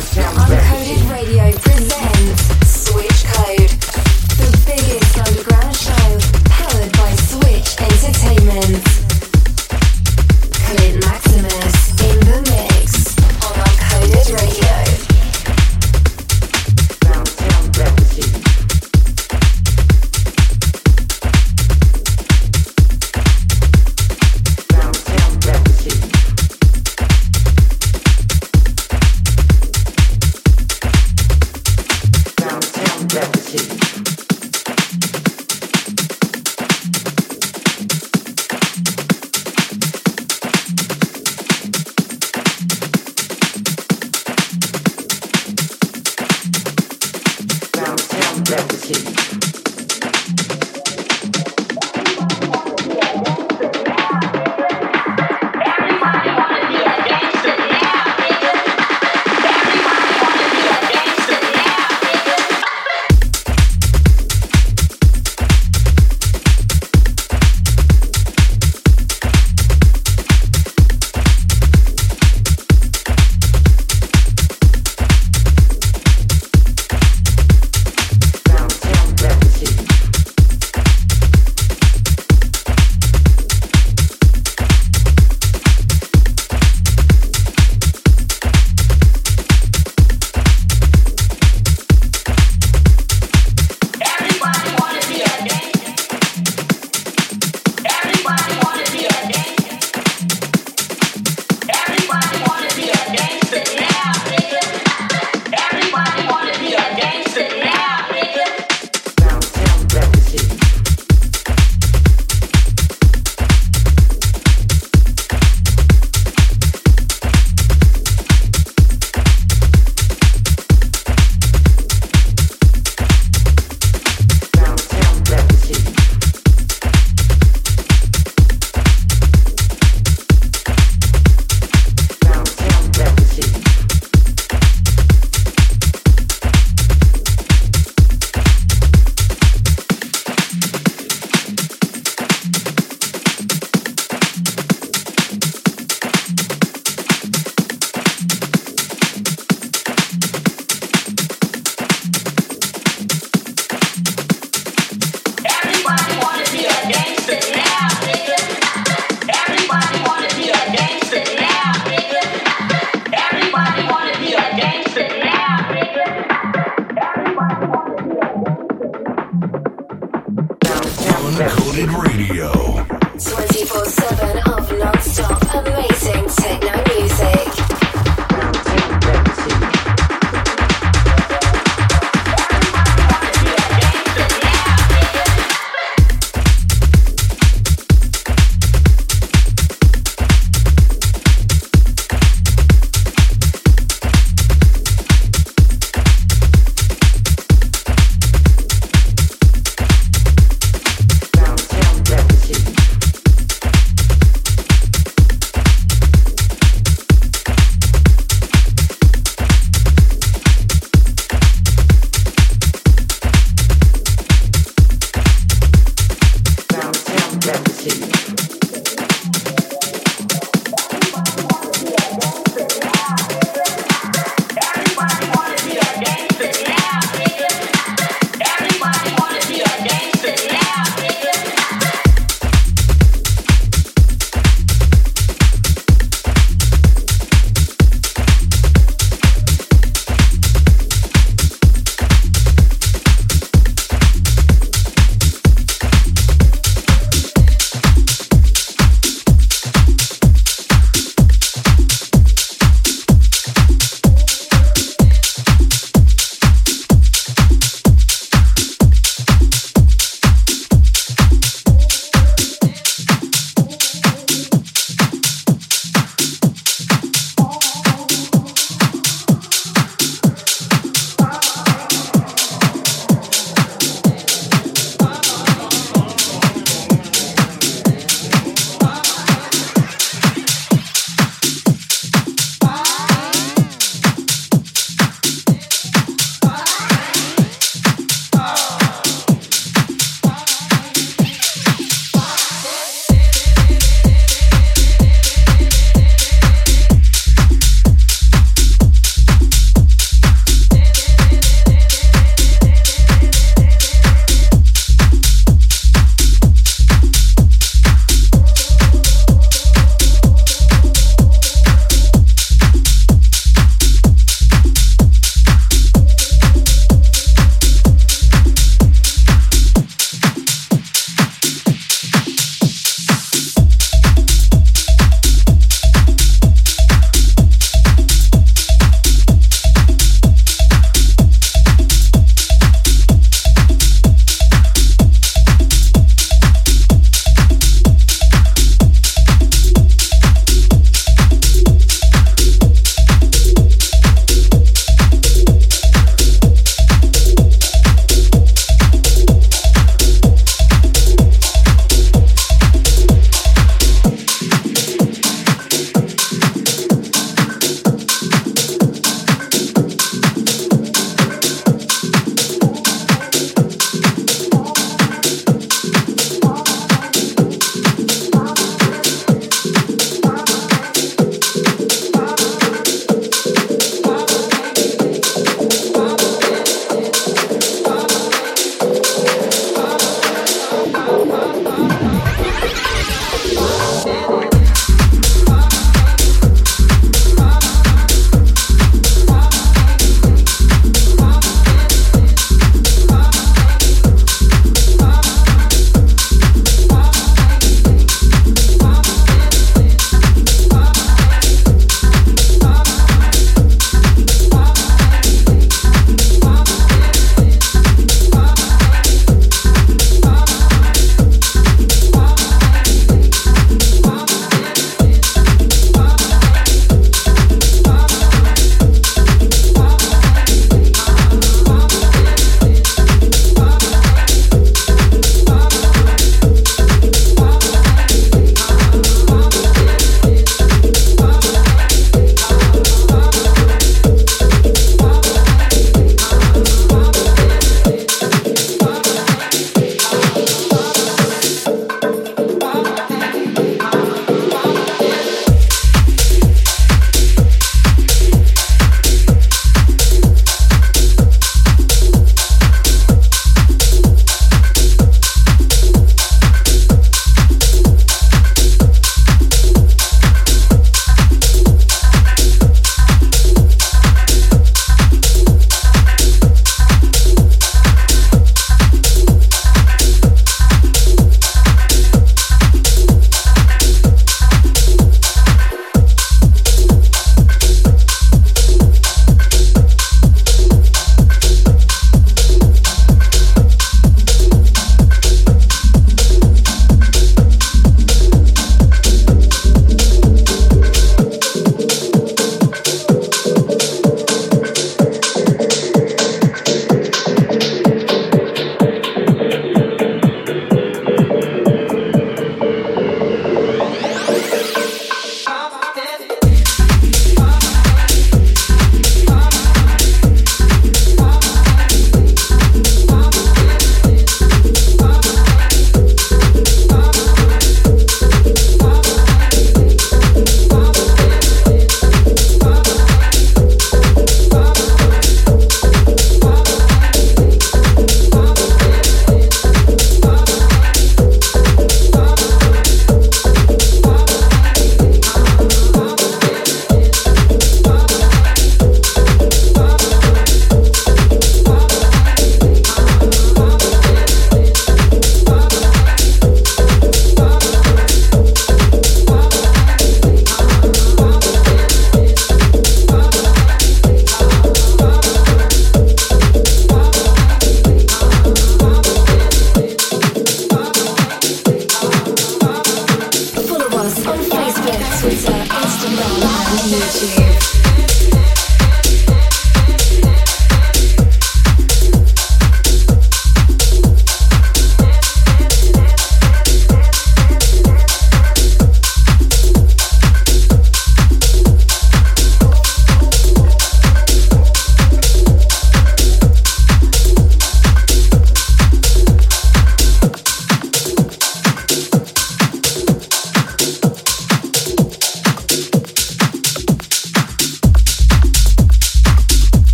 Sound, sound.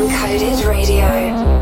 Uncoded Radio.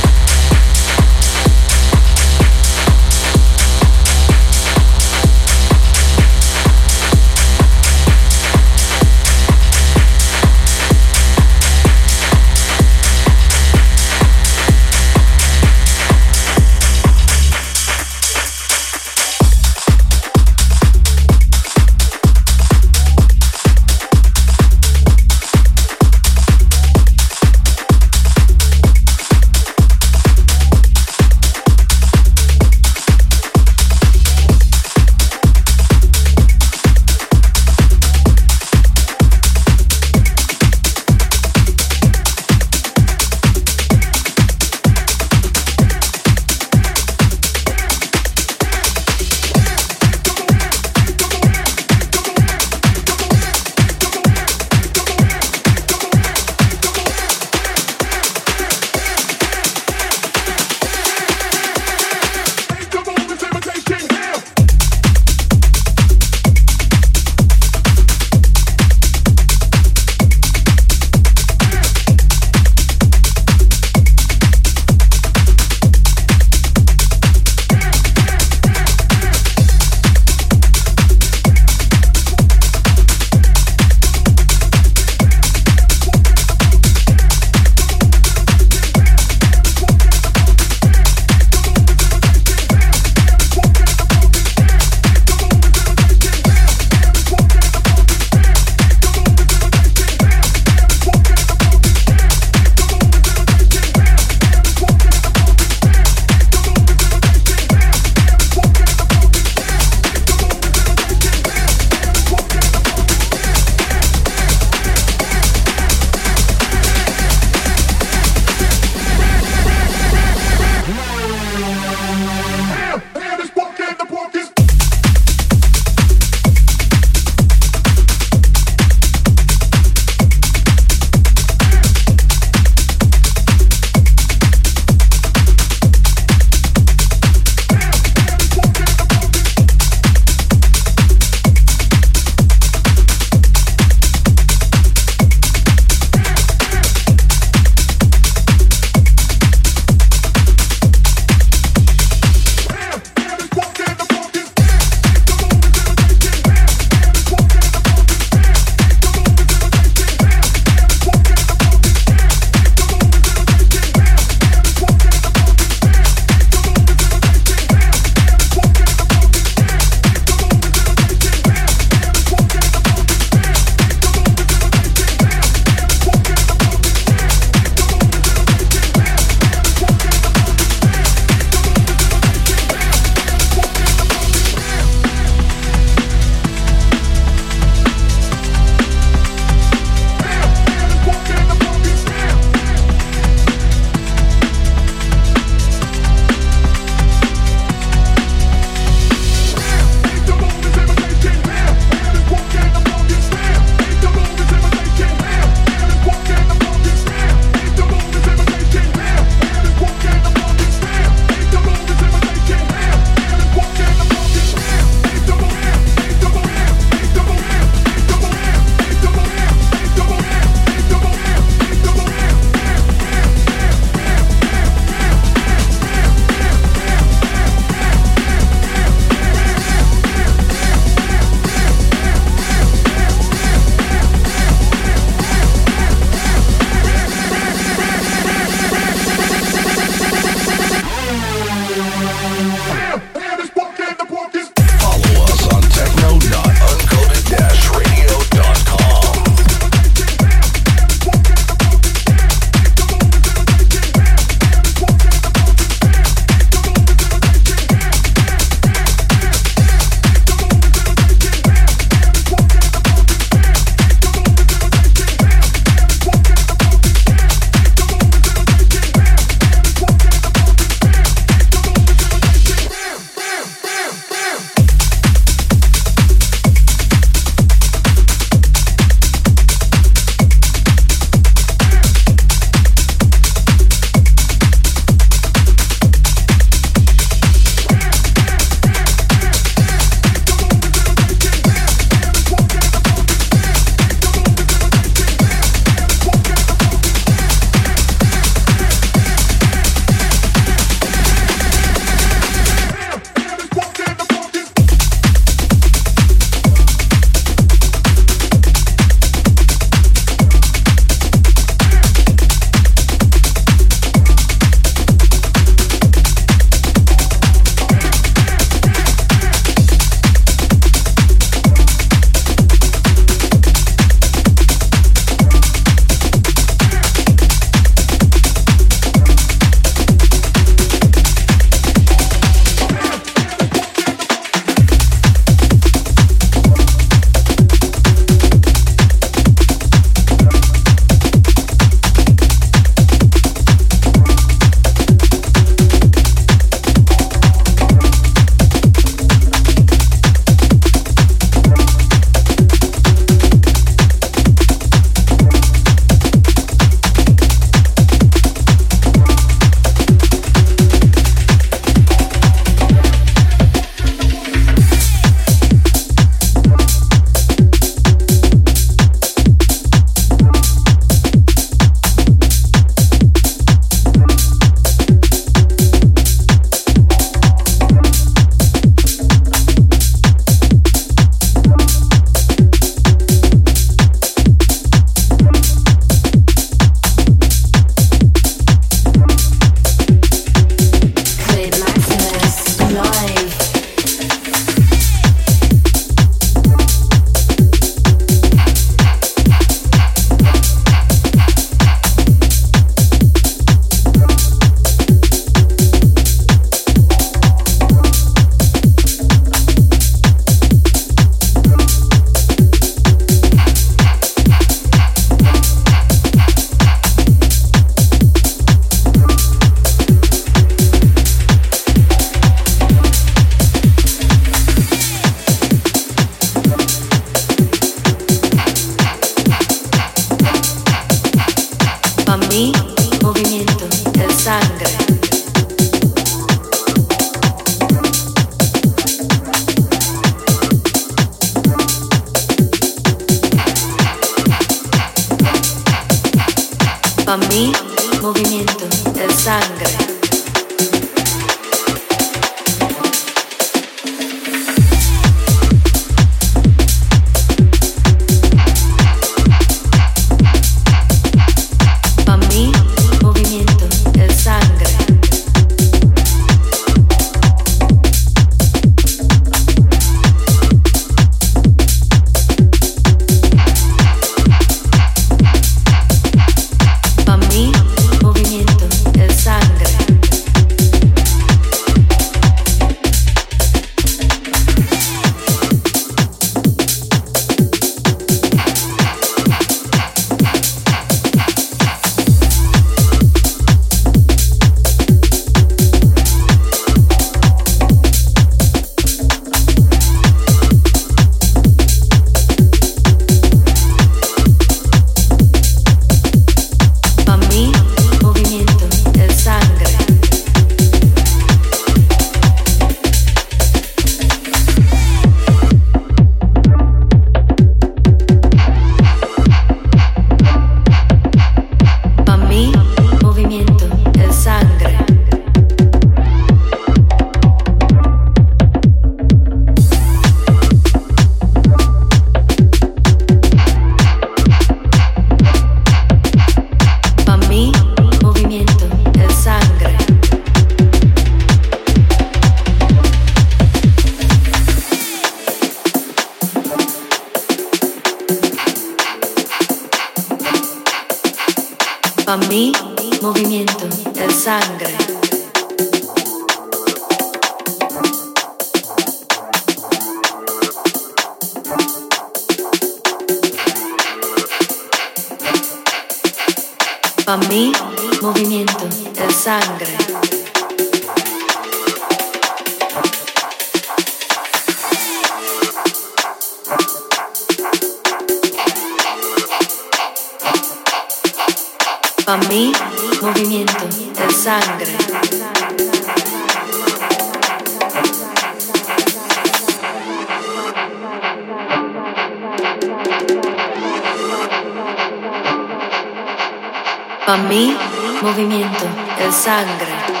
Para mí, movimiento, el sangre.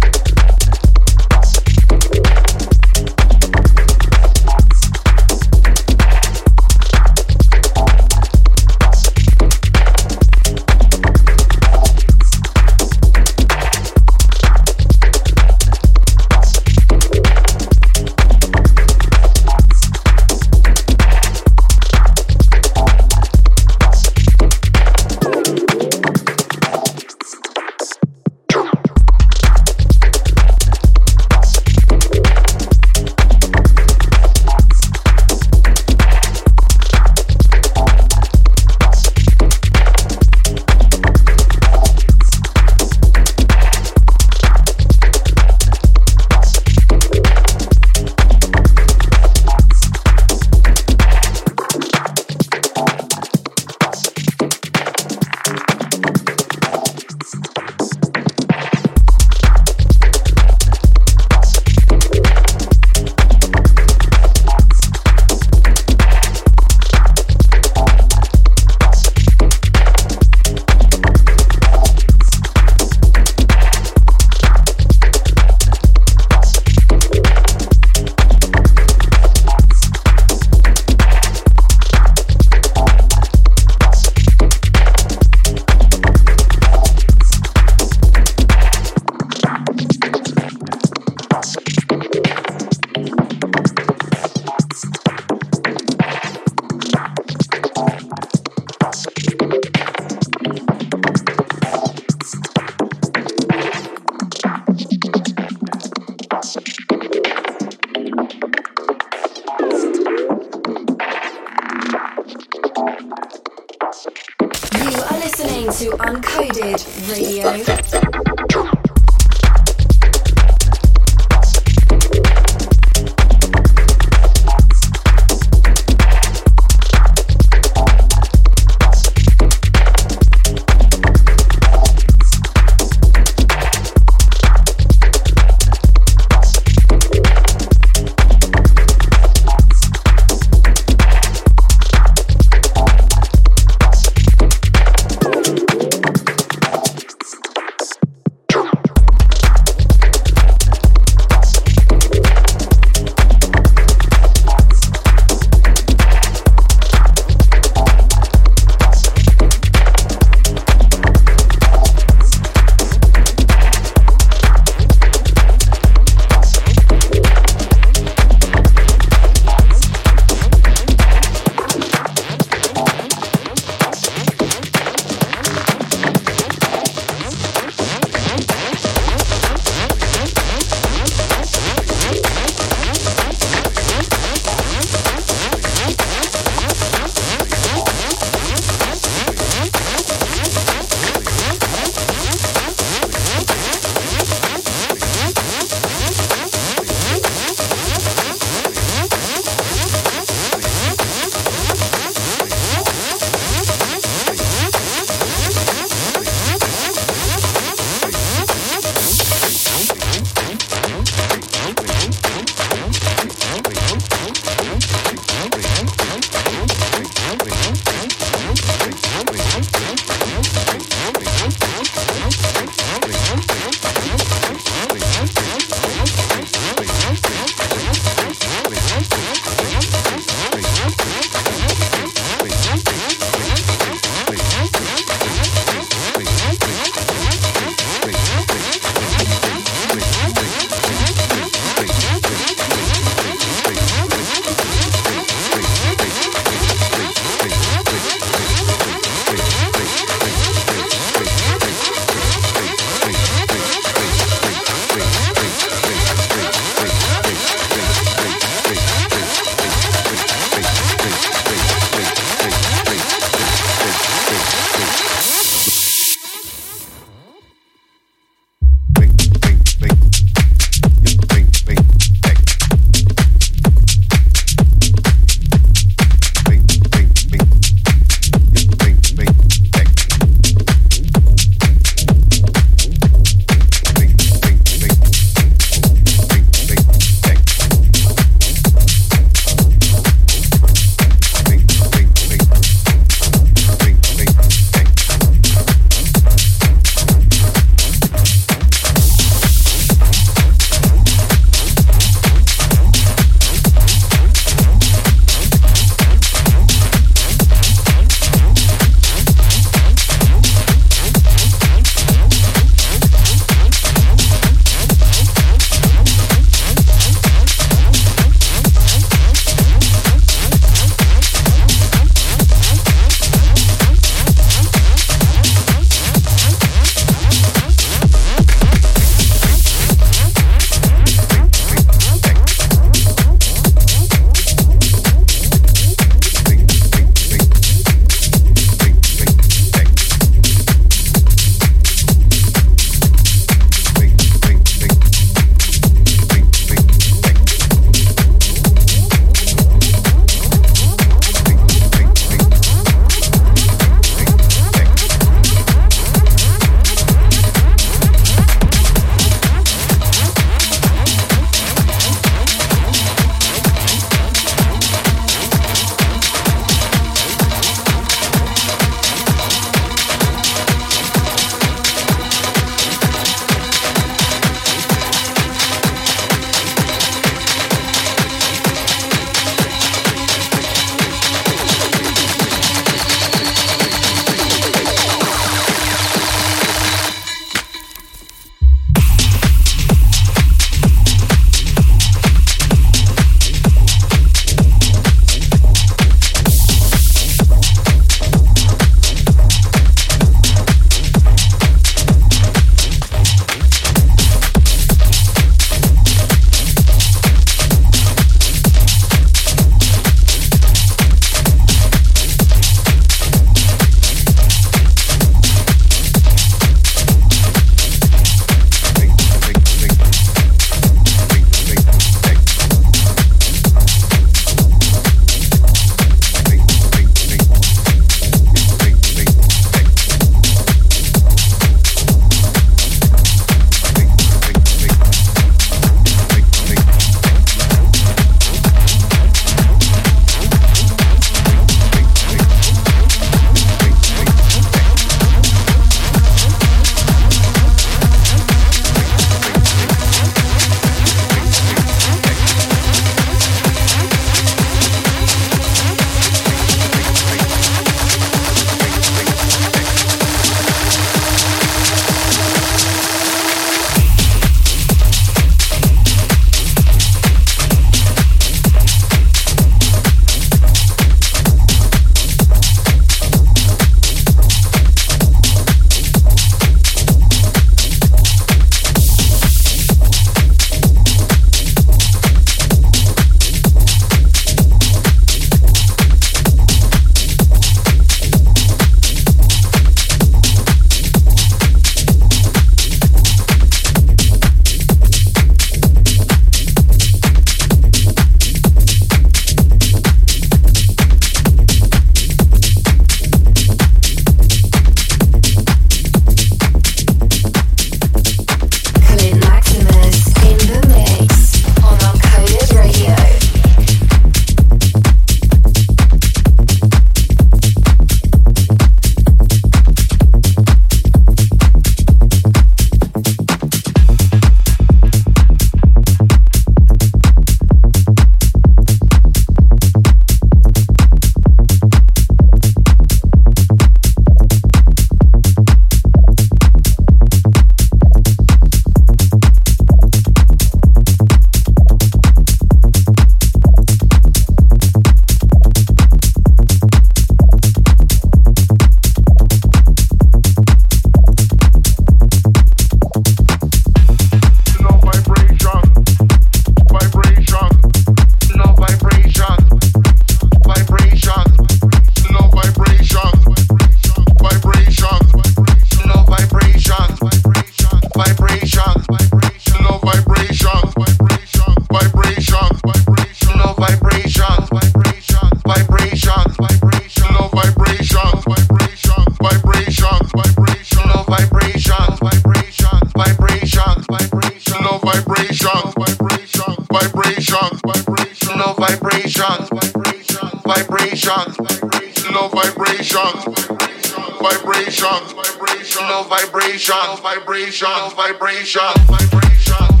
Vibrations, vibrations,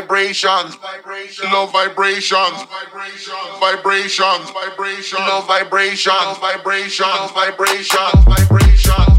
vibrations, vibrations, vibrations, vibrations, low vibrations, vibrations, vibrations, vibrations, vibrations.